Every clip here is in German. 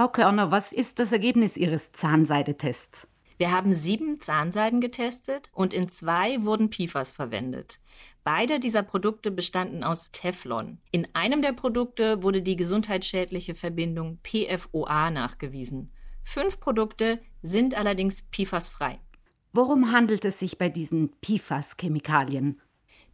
Frau Körner, was ist das Ergebnis Ihres Zahnseidetests? Wir haben sieben Zahnseiden getestet und in zwei wurden PFAS verwendet. Beide dieser Produkte bestanden aus Teflon. In einem der Produkte wurde die gesundheitsschädliche Verbindung PFOA nachgewiesen. Fünf Produkte sind allerdings PFAS-frei. Worum handelt es sich bei diesen PFAS-Chemikalien?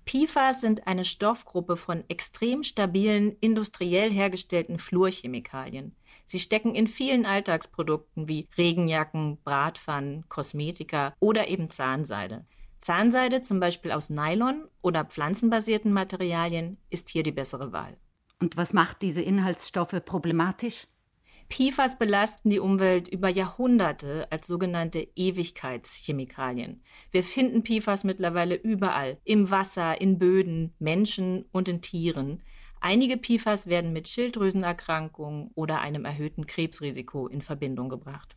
PFAS sind eine Stoffgruppe von extrem stabilen, industriell hergestellten Fluorchemikalien. Sie stecken in vielen Alltagsprodukten wie Regenjacken, Bratpfannen, Kosmetika oder eben Zahnseide. Zahnseide, zum Beispiel aus Nylon oder pflanzenbasierten Materialien, ist hier die bessere Wahl. Und was macht diese Inhaltsstoffe problematisch? PFAS belasten die Umwelt über Jahrhunderte als sogenannte Ewigkeitschemikalien. Wir finden PFAS mittlerweile überall, im Wasser, in Böden, Menschen und in Tieren. Einige PFAS werden mit Schilddrüsenerkrankungen oder einem erhöhten Krebsrisiko in Verbindung gebracht.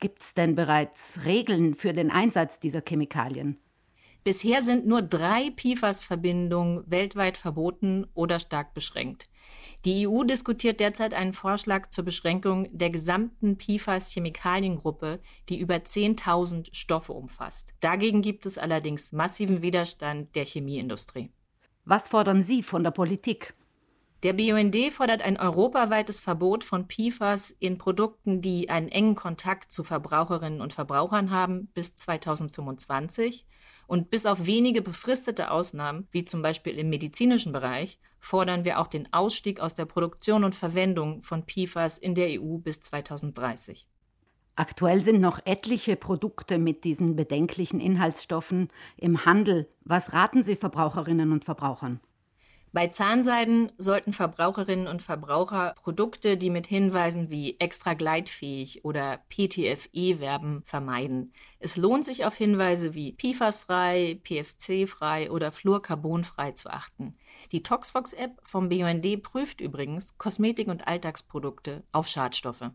Gibt es denn bereits Regeln für den Einsatz dieser Chemikalien? Bisher sind nur drei PFAS-Verbindungen weltweit verboten oder stark beschränkt. Die EU diskutiert derzeit einen Vorschlag zur Beschränkung der gesamten PFAS-Chemikaliengruppe, die über 10.000 Stoffe umfasst. Dagegen gibt es allerdings massiven Widerstand der Chemieindustrie. Was fordern Sie von der Politik? Der BUND fordert ein europaweites Verbot von PFAS in Produkten, die einen engen Kontakt zu Verbraucherinnen und Verbrauchern haben, bis 2025 und bis auf wenige befristete Ausnahmen, wie zum Beispiel im medizinischen Bereich, fordern wir auch den Ausstieg aus der Produktion und Verwendung von PFAS in der EU bis 2030. Aktuell sind noch etliche Produkte mit diesen bedenklichen Inhaltsstoffen im Handel. Was raten Sie Verbraucherinnen und Verbrauchern? Bei Zahnseiden sollten Verbraucherinnen und Verbraucher Produkte, die mit Hinweisen wie extra gleitfähig oder PTFE werben, vermeiden. Es lohnt sich auf Hinweise wie PFAS-frei, PFC-frei oder Fluorcarbon-frei zu achten. Die Toxfox-App vom BUND prüft übrigens Kosmetik- und Alltagsprodukte auf Schadstoffe.